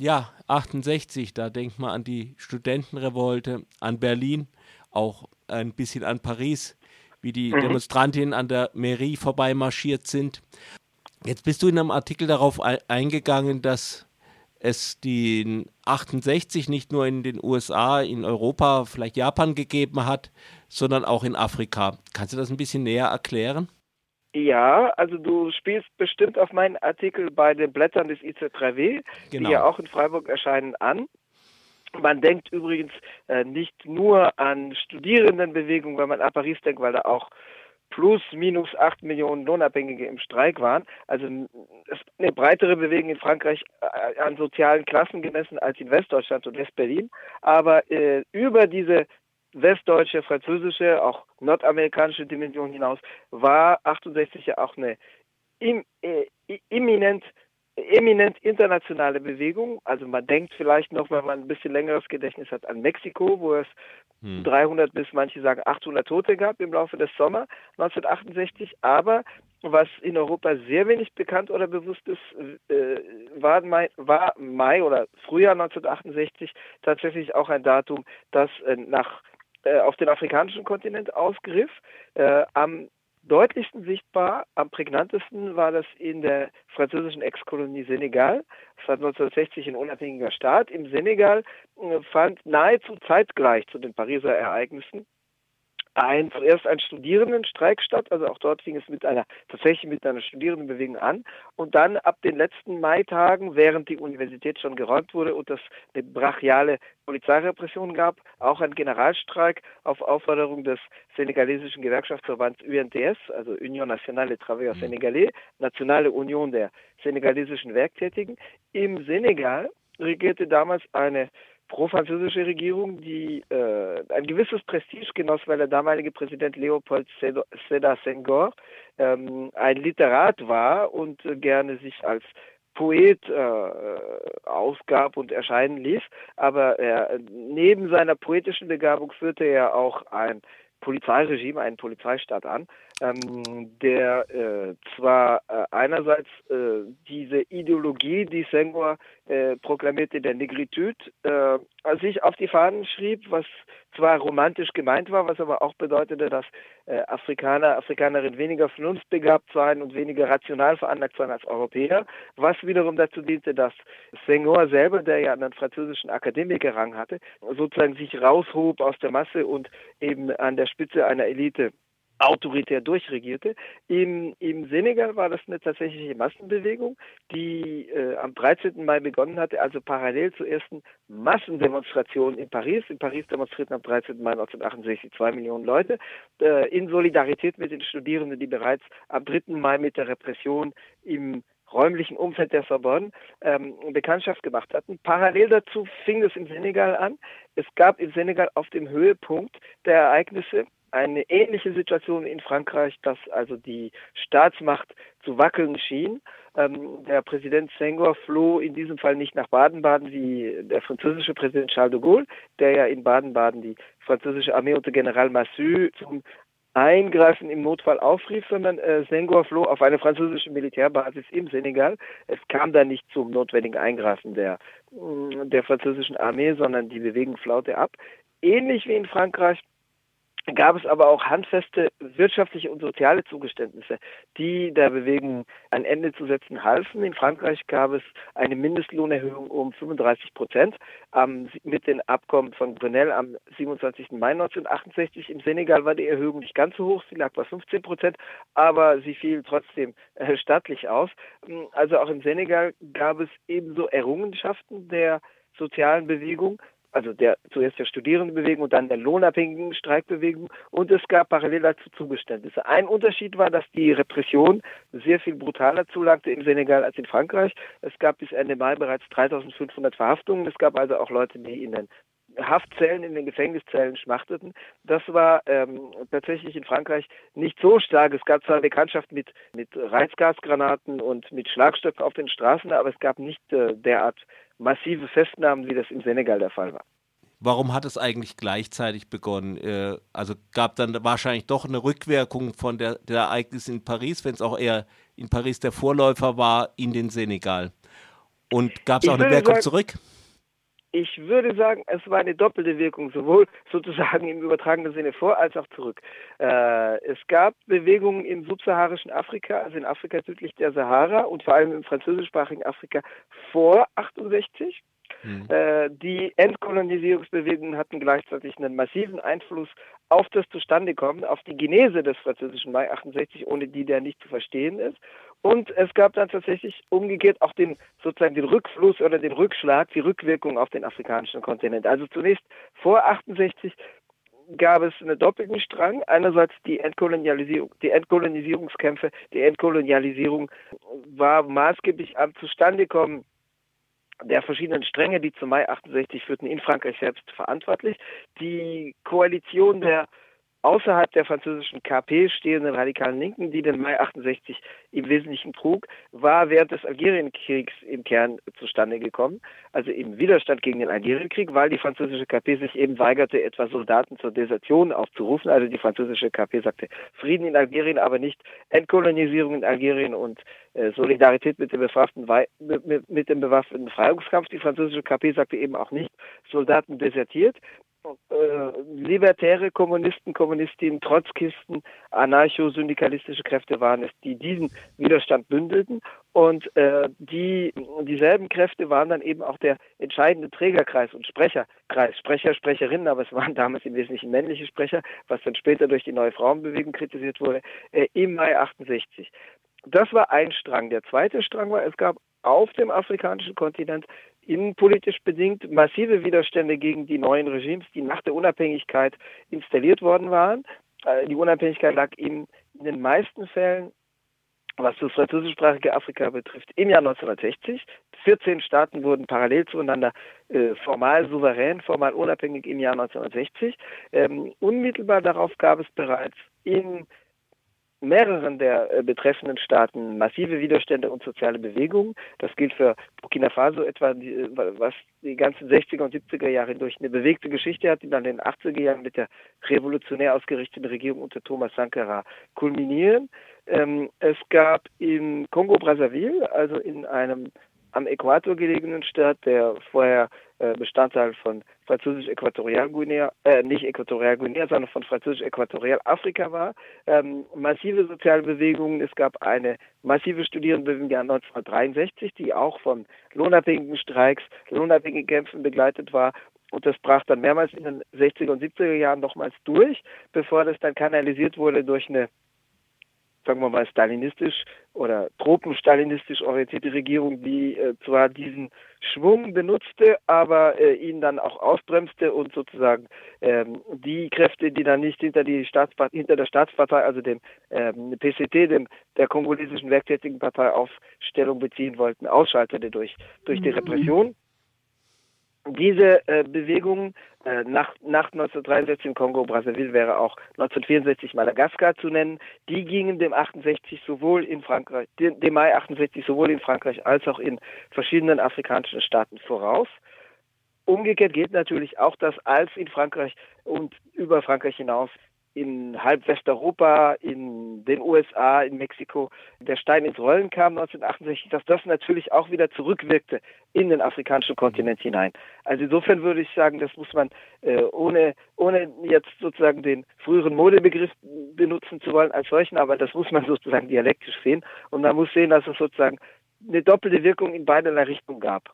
ja, 68, da denkt man an die Studentenrevolte, an Berlin, auch ein bisschen an Paris, wie die mhm. Demonstrantinnen an der Mairie vorbeimarschiert sind. Jetzt bist du in einem Artikel darauf eingegangen, dass es die 68 nicht nur in den USA, in Europa, vielleicht Japan gegeben hat, sondern auch in Afrika. Kannst du das ein bisschen näher erklären? Ja, also du spielst bestimmt auf meinen Artikel bei den Blättern des IC3W, genau. die ja auch in Freiburg erscheinen, an. Man denkt übrigens äh, nicht nur an Studierendenbewegungen, wenn man an Paris denkt, weil da auch plus minus acht Millionen Lohnabhängige im Streik waren. Also eine breitere Bewegung in Frankreich äh, an sozialen Klassen gemessen als in Westdeutschland und Westberlin. Aber äh, über diese westdeutsche, französische, auch nordamerikanische Dimension hinaus war 68 ja auch eine im, äh, eminent internationale Bewegung. Also man denkt vielleicht noch, wenn man ein bisschen längeres Gedächtnis hat, an Mexiko, wo es hm. 300 bis manche sagen 800 Tote gab im Laufe des Sommer 1968. Aber was in Europa sehr wenig bekannt oder bewusst ist, äh, war, Mai, war Mai oder Frühjahr 1968 tatsächlich auch ein Datum, das äh, nach äh, auf den afrikanischen Kontinent ausgriff. Äh, am deutlichsten sichtbar, am prägnantesten war das in der französischen Ex-Kolonie Senegal. Es war 1960 ein unabhängiger Staat. Im Senegal äh, fand nahezu zeitgleich zu den Pariser Ereignissen ein, zuerst ein Studierendenstreik statt, also auch dort fing es mit einer, tatsächlich mit einer Studierendenbewegung an und dann ab den letzten Maitagen, während die Universität schon geräumt wurde und es eine brachiale Polizeirepression gab, auch ein Generalstreik auf Aufforderung des senegalesischen Gewerkschaftsverbands UNTS, also Union Nationale des Travailleurs mhm. Sénégalais, Nationale Union der senegalesischen Werktätigen. Im Senegal regierte damals eine pro-französische Regierung, die äh, ein gewisses Prestige genoss, weil der damalige Präsident Leopold Sédar Senghor ähm, ein Literat war und äh, gerne sich als Poet äh, ausgab und erscheinen ließ. Aber er, neben seiner poetischen Begabung führte er auch ein Polizeiregime, einen Polizeistaat an, ähm, der äh, zwar äh, einerseits äh, diese Ideologie, die Senghor äh, proklamierte, der Negritude, äh, sich auf die Fahnen schrieb, was zwar romantisch gemeint war, was aber auch bedeutete, dass äh, Afrikaner, Afrikanerinnen weniger vernunftbegabt seien und weniger rational veranlagt seien als Europäer, was wiederum dazu diente, dass Senghor selber, der ja einen französischen Akademikerrang hatte, sozusagen sich raushob aus der Masse und eben an der Spitze einer Elite autoritär durchregierte. Im, Im Senegal war das eine tatsächliche Massenbewegung, die äh, am 13. Mai begonnen hatte, also parallel zur ersten Massendemonstration in Paris. In Paris demonstrierten am 13. Mai 1968 zwei Millionen Leute äh, in Solidarität mit den Studierenden, die bereits am 3. Mai mit der Repression im räumlichen Umfeld der Sorbonne ähm, Bekanntschaft gemacht hatten. Parallel dazu fing es im Senegal an. Es gab im Senegal auf dem Höhepunkt der Ereignisse eine ähnliche Situation in Frankreich, dass also die Staatsmacht zu wackeln schien. Ähm, der Präsident Senghor floh in diesem Fall nicht nach Baden-Baden wie der französische Präsident Charles de Gaulle, der ja in Baden-Baden die französische Armee unter General Massu zum Eingreifen im Notfall aufrief, sondern äh, Senghor floh auf eine französische Militärbasis im Senegal. Es kam da nicht zum notwendigen Eingreifen der, der französischen Armee, sondern die Bewegung flaute ab. Ähnlich wie in Frankreich gab es aber auch handfeste wirtschaftliche und soziale Zugeständnisse, die der Bewegung ein Ende zu setzen halfen. In Frankreich gab es eine Mindestlohnerhöhung um 35 Prozent ähm, mit den Abkommen von Grenelle am 27. Mai 1968. Im Senegal war die Erhöhung nicht ganz so hoch, sie lag bei 15 Prozent, aber sie fiel trotzdem äh, stattlich aus. Also auch im Senegal gab es ebenso Errungenschaften der sozialen Bewegung, also der zuerst der Studierendenbewegung und dann der lohnabhängigen Streikbewegung und es gab parallel dazu Zugeständnisse. Ein Unterschied war, dass die Repression sehr viel brutaler zulagte im Senegal als in Frankreich. Es gab bis Ende Mai bereits 3500 Verhaftungen. Es gab also auch Leute, die in den Haftzellen, in den Gefängniszellen schmachteten. Das war ähm, tatsächlich in Frankreich nicht so stark. Es gab zwar Bekanntschaft mit, mit Reizgasgranaten und mit Schlagstöcken auf den Straßen, aber es gab nicht äh, derart massive Festnahmen, wie das im Senegal der Fall war. Warum hat es eigentlich gleichzeitig begonnen? Äh, also gab dann wahrscheinlich doch eine Rückwirkung von der, der Ereignis in Paris, wenn es auch eher in Paris der Vorläufer war, in den Senegal. Und gab es auch eine Wer kommt zurück? Ich würde sagen, es war eine doppelte Wirkung, sowohl sozusagen im übertragenen Sinne vor als auch zurück. Äh, es gab Bewegungen im subsaharischen Afrika, also in Afrika südlich der Sahara und vor allem im französischsprachigen Afrika vor 68. Mhm. Äh, die Entkolonisierungsbewegungen hatten gleichzeitig einen massiven Einfluss auf das Zustandekommen, auf die Genese des französischen Mai 68, ohne die der nicht zu verstehen ist. Und es gab dann tatsächlich umgekehrt auch den sozusagen den Rückfluss oder den Rückschlag, die Rückwirkung auf den afrikanischen Kontinent. Also zunächst vor 68 gab es einen doppelten Strang. Einerseits die Entkolonialisierung, die Entkolonisierungskämpfe, die Entkolonialisierung war maßgeblich am Zustandekommen der verschiedenen Stränge, die zum Mai 68 führten, in Frankreich selbst verantwortlich. Die Koalition der außerhalb der französischen KP stehenden radikalen Linken, die den Mai 68 im Wesentlichen trug, war während des Algerienkriegs im Kern zustande gekommen, also im Widerstand gegen den Algerienkrieg, weil die französische KP sich eben weigerte, etwa Soldaten zur Desertion aufzurufen. Also die französische KP sagte Frieden in Algerien, aber nicht Entkolonisierung in Algerien und äh, Solidarität mit dem, mit, mit dem bewaffneten Befreiungskampf. Die französische KP sagte eben auch nicht Soldaten desertiert äh, libertäre Kommunisten, Kommunistinnen, Trotzkisten, anarcho-syndikalistische Kräfte waren es, die diesen Widerstand bündelten. Und äh, die, dieselben Kräfte waren dann eben auch der entscheidende Trägerkreis und Sprecherkreis. Sprecher, Sprecherinnen, aber es waren damals im Wesentlichen männliche Sprecher, was dann später durch die neue Frauenbewegung kritisiert wurde, äh, im Mai 68. Das war ein Strang. Der zweite Strang war, es gab auf dem afrikanischen Kontinent innenpolitisch bedingt massive Widerstände gegen die neuen Regimes, die nach der Unabhängigkeit installiert worden waren. Äh, die Unabhängigkeit lag in, in den meisten Fällen, was das französischsprachige Afrika betrifft, im Jahr 1960. 14 Staaten wurden parallel zueinander äh, formal souverän, formal unabhängig im Jahr 1960. Ähm, unmittelbar darauf gab es bereits in mehreren der äh, betreffenden Staaten massive Widerstände und soziale Bewegungen. Das gilt für Burkina Faso etwa, äh, was die ganzen 60er und 70er Jahre durch eine bewegte Geschichte hat, die dann in den 80er Jahren mit der revolutionär ausgerichteten Regierung unter Thomas Sankara kulminieren. Ähm, es gab in Kongo-Brazzaville, also in einem am Äquator gelegenen Staat, der vorher äh, Bestandteil von Französisch-Äquatorialguinea, äh, nicht Äquatorialguinea, sondern von Französisch-Äquatorialafrika war. Ähm, massive soziale Bewegungen. Es gab eine massive Studierendenbewegung im Jahr 1963, die auch von lohnabhängigen Streiks, lohnabhängigen Kämpfen begleitet war. Und das brach dann mehrmals in den 60er und 70er Jahren nochmals durch, bevor das dann kanalisiert wurde durch eine sagen wir mal, stalinistisch oder tropenstalinistisch orientierte Regierung, die äh, zwar diesen Schwung benutzte, aber äh, ihn dann auch ausbremste und sozusagen ähm, die Kräfte, die dann nicht hinter, die Staatspartei, hinter der Staatspartei, also dem ähm, PCT, dem der kongolesischen werktätigen Partei Aufstellung beziehen wollten, ausschaltete durch, durch die mhm. Repression diese äh, Bewegung äh, nach, nach 1963 im Kongo, Brazzaville wäre auch 1964 Madagaskar zu nennen, die gingen dem 68 sowohl in Frankreich, dem, Mai 68 sowohl in Frankreich als auch in verschiedenen afrikanischen Staaten voraus. Umgekehrt geht natürlich auch, dass als in Frankreich und über Frankreich hinaus in halb Westeuropa, in den USA, in Mexiko der Stein ins Rollen kam 1968, dass das natürlich auch wieder zurückwirkte in den afrikanischen Kontinent hinein. Also insofern würde ich sagen, das muss man äh, ohne, ohne jetzt sozusagen den früheren Modebegriff benutzen zu wollen als solchen, aber das muss man sozusagen dialektisch sehen und man muss sehen, dass es sozusagen eine doppelte Wirkung in beiderlei Richtungen gab.